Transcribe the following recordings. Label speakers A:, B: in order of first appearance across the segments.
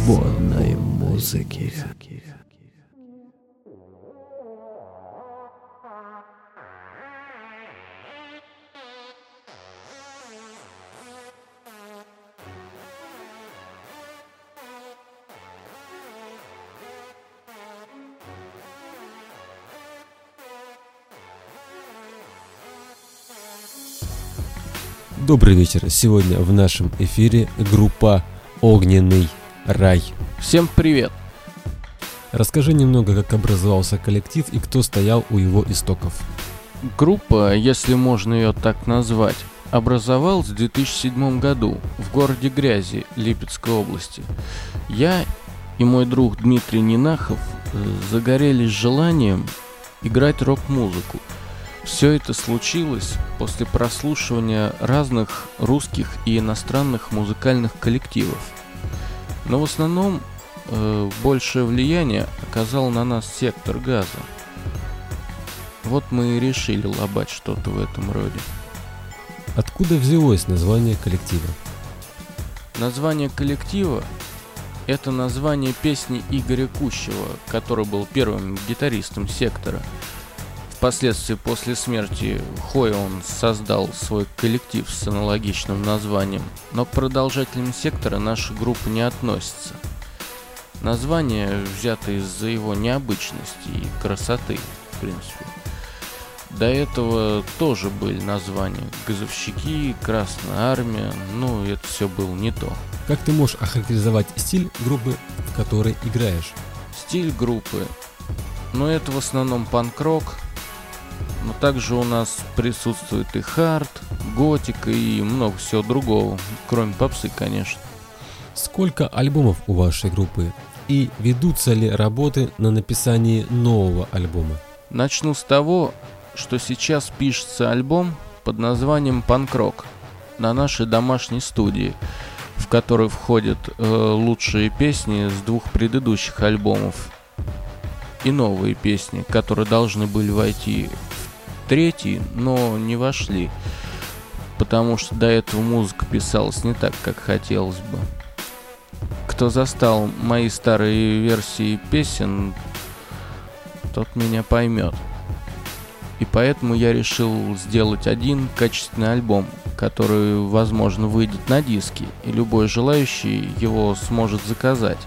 A: свободной музыки.
B: Добрый вечер. Сегодня в нашем эфире группа «Огненный рай».
C: Всем привет!
B: Расскажи немного, как образовался коллектив и кто стоял у его истоков.
C: Группа, если можно ее так назвать, образовалась в 2007 году в городе Грязи Липецкой области. Я и мой друг Дмитрий Нинахов э, загорелись желанием играть рок-музыку – все это случилось после прослушивания разных русских и иностранных музыкальных коллективов. Но в основном э, большее влияние оказал на нас сектор газа. Вот мы и решили лобать что-то в этом роде.
B: Откуда взялось название коллектива?
C: Название коллектива – это название песни Игоря Кущева, который был первым гитаристом сектора – Впоследствии после смерти Хоя он создал свой коллектив с аналогичным названием, но к продолжателям сектора наша группа не относится. Название взято из-за его необычности и красоты, в принципе. До этого тоже были названия газовщики, Красная Армия, но это все было не то.
B: Как ты можешь охарактеризовать стиль группы, в которой играешь?
C: Стиль группы, ну это в основном панк-рок, но также у нас присутствует и хард, готика и много всего другого, кроме попсы, конечно.
B: Сколько альбомов у вашей группы? И ведутся ли работы на написании нового альбома?
C: Начну с того, что сейчас пишется альбом под названием «Панкрок» на нашей домашней студии, в которой входят э, лучшие песни с двух предыдущих альбомов и новые песни, которые должны были войти третий, но не вошли, потому что до этого музыка писалась не так, как хотелось бы. Кто застал мои старые версии песен, тот меня поймет. И поэтому я решил сделать один качественный альбом, который, возможно, выйдет на диске, и любой желающий его сможет заказать.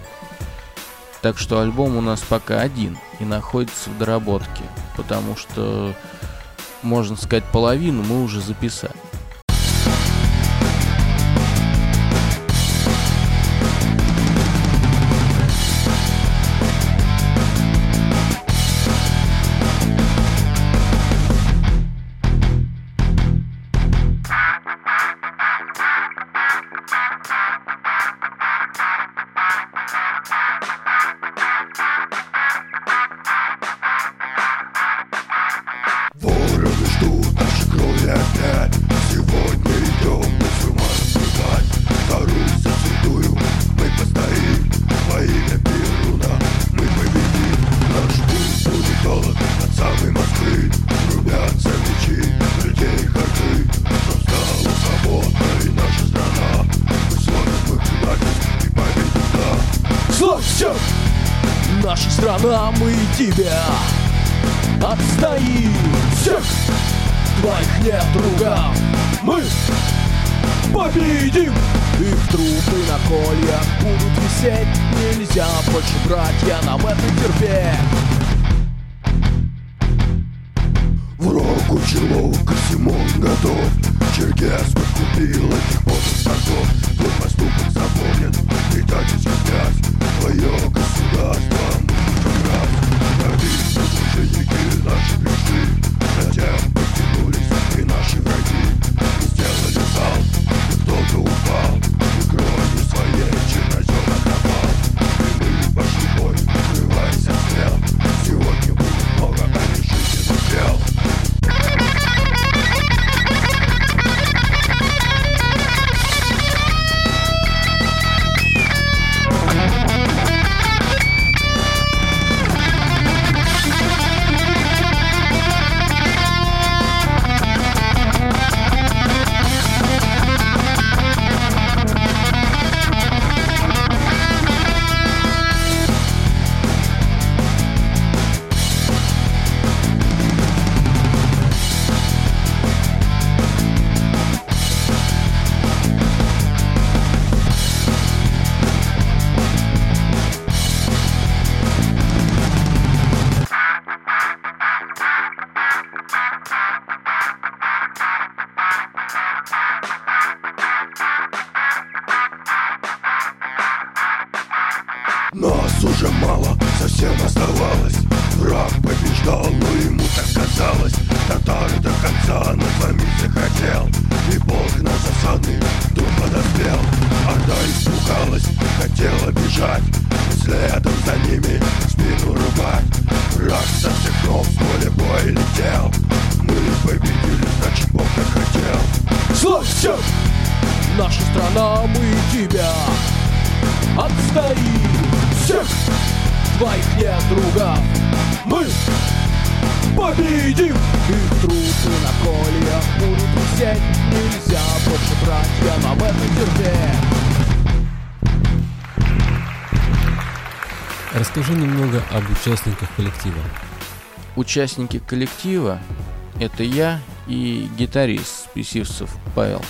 C: Так что альбом у нас пока один и находится в доработке, потому что можно сказать, половину мы уже записали.
A: Тебя отстоим всех твоих нет друга. Мы победим! Их трупы на кольях будут висеть. Нельзя больше, братья, нам это терпеть
D: Враг учелов, ко всему готов Черкес подкупил этих потных станков Твой поступок запомнен, и так сейчас Твое государство Shake you
A: shake it, Страна, мы тебя отстоим. Всех твоих недругов мы победим. Их трупы на кольях будут висеть. Нельзя больше, братья, нам это терпеть
B: Расскажи немного об участниках коллектива.
C: Участники коллектива — это я и гитарист Списивцев Павел.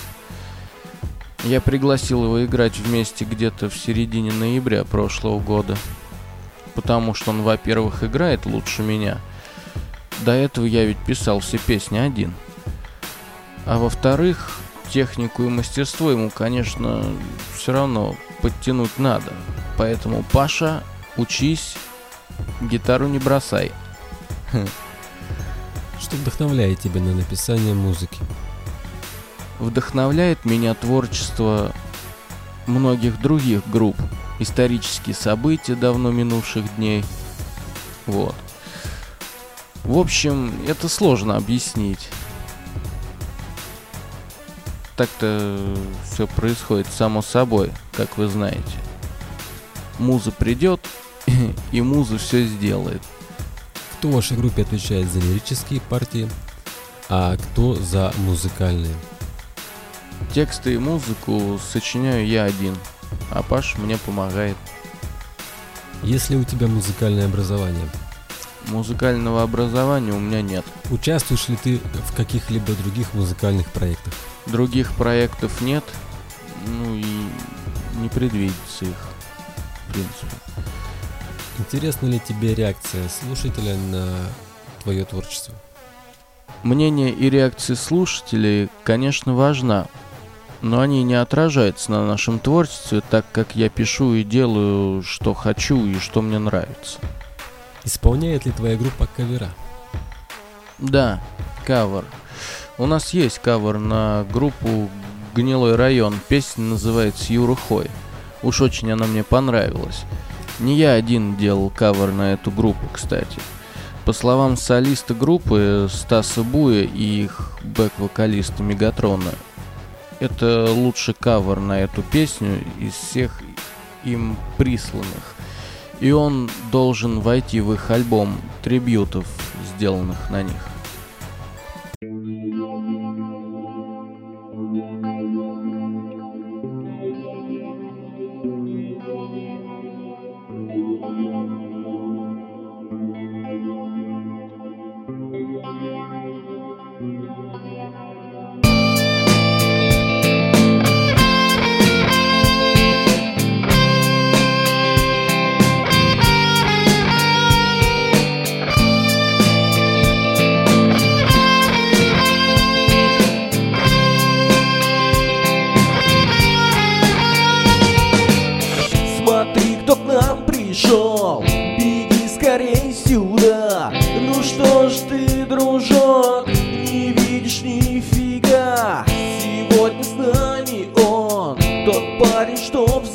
C: Я пригласил его играть вместе где-то в середине ноября прошлого года. Потому что он, во-первых, играет лучше меня. До этого я ведь писал все песни один. А во-вторых, технику и мастерство ему, конечно, все равно подтянуть надо. Поэтому, Паша, учись, гитару не бросай.
B: Что вдохновляет тебя на написание музыки?
C: Вдохновляет меня творчество многих других групп, исторические события давно минувших дней. Вот. В общем, это сложно объяснить. Так-то все происходит само собой, как вы знаете. Муза придет, и муза все сделает.
B: Кто в вашей группе отвечает за лирические партии, а кто за музыкальные?
C: Тексты и музыку сочиняю я один, а Паш мне помогает.
B: Есть ли у тебя музыкальное образование?
C: Музыкального образования у меня нет.
B: Участвуешь ли ты в каких-либо других музыкальных проектах?
C: Других проектов нет, ну и не предвидится их, в принципе.
B: Интересна ли тебе реакция слушателя на твое творчество?
C: Мнение и реакции слушателей, конечно, важна, но они не отражаются на нашем творчестве, так как я пишу и делаю, что хочу и что мне нравится.
B: Исполняет ли твоя группа кавера?
C: Да, кавер. У нас есть кавер на группу «Гнилой район». Песня называется «Юра Хой». Уж очень она мне понравилась. Не я один делал кавер на эту группу, кстати. По словам солиста группы Стаса Буя и их бэк-вокалиста Мегатрона, это лучший кавер на эту песню из всех им присланных. И он должен войти в их альбом трибютов, сделанных на них.
A: Что ж ты, дружок Не видишь нифига? Сегодня с нами он Тот парень, что в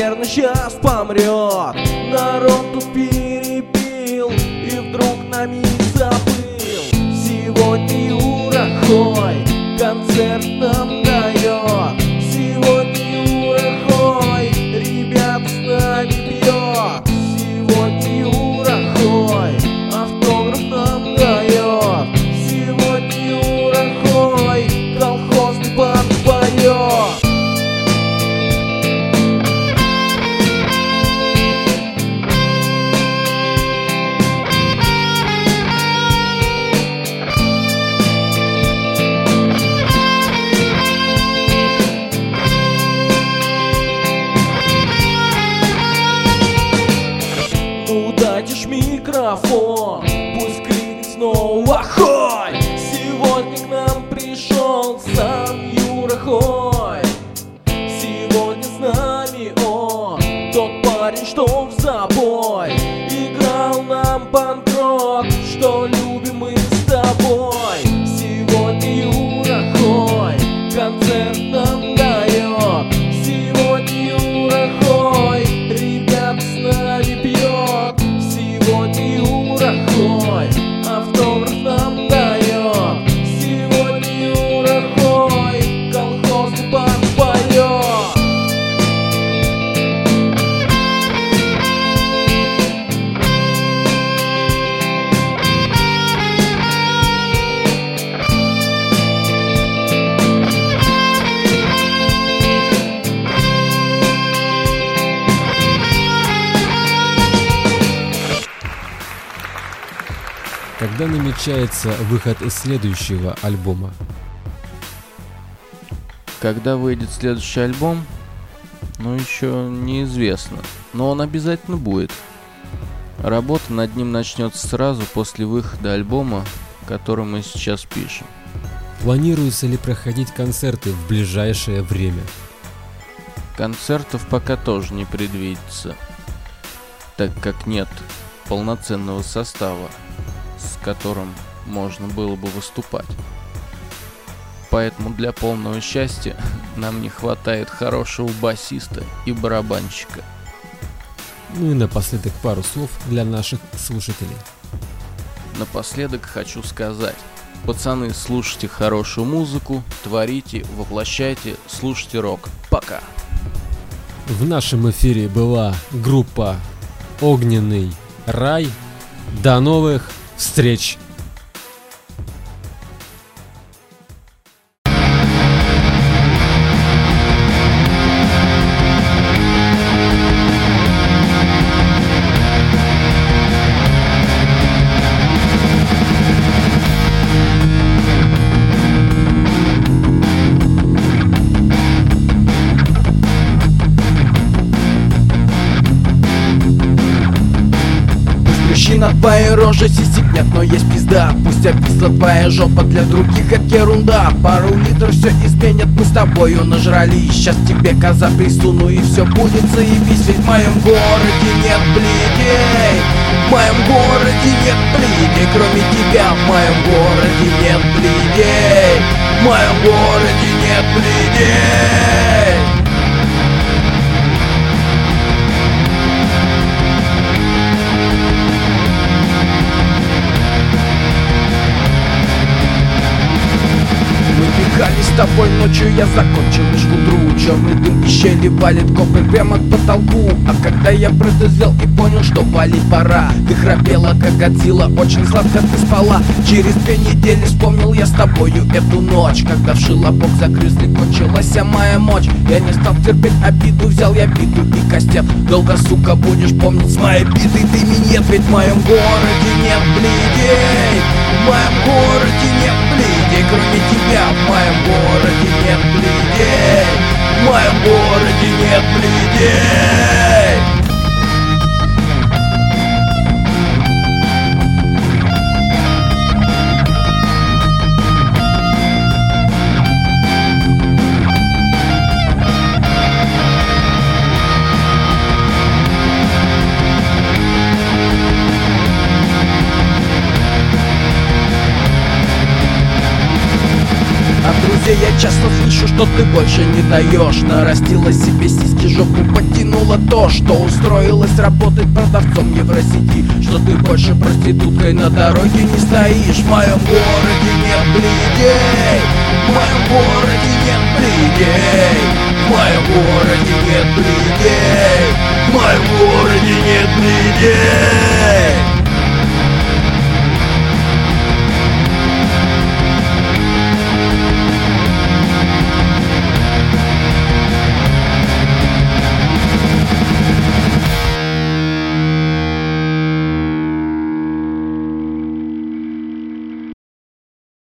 A: Наверное, сейчас помрет
B: Когда намечается выход следующего альбома?
E: Когда выйдет следующий альбом, ну еще неизвестно, но он обязательно будет. Работа над ним начнется сразу после выхода альбома, который мы сейчас пишем.
B: Планируется ли проходить концерты в ближайшее время?
E: Концертов пока тоже не предвидится, так как нет полноценного состава, которым можно было бы выступать. Поэтому для полного счастья нам не хватает хорошего басиста и барабанщика.
B: Ну и напоследок пару слов для наших слушателей.
E: Напоследок хочу сказать. Пацаны, слушайте хорошую музыку, творите, воплощайте, слушайте рок. Пока!
B: В нашем эфире была группа Огненный рай. До новых встреч!
C: Твоей роже сисикнят, но есть пизда. Пусть описла твоя жопа, для других это ерунда. Пару литров все изменят, мы с тобою нажрались Сейчас тебе коза присуну и все будет заебись. Ведь в моем городе нет блидей В моем городе нет блидей Кроме тебя в моем городе нет блидей В моем городе нет блидей тобой ночью, я закончил лишь к утру Черный дым из щели валит копы прямо к потолку. А когда я протрезвел и понял, что валить пора Ты храпела, как Годзилла, очень сладко ты спала. Через две недели вспомнил я с тобою эту ночь Когда в шилобок загрызли, кончилась вся моя мочь. Я не стал терпеть обиду, взял я биту и кастет Долго, сука, будешь помнить с моей битой ты минет Ведь в моем городе нет блидей В моем городе нет кроме тебя В моем городе нет блидей В моем городе нет блидей слышу, что ты больше не даешь. Нарастила себе сиськи, жопу подтянула то Что устроилась работать продавцом Евросети. Что ты больше проституткой на дороге не стоишь. В моем городе нет блидей В моем городе нет блидей В моем городе нет блидей В моем городе нет блидей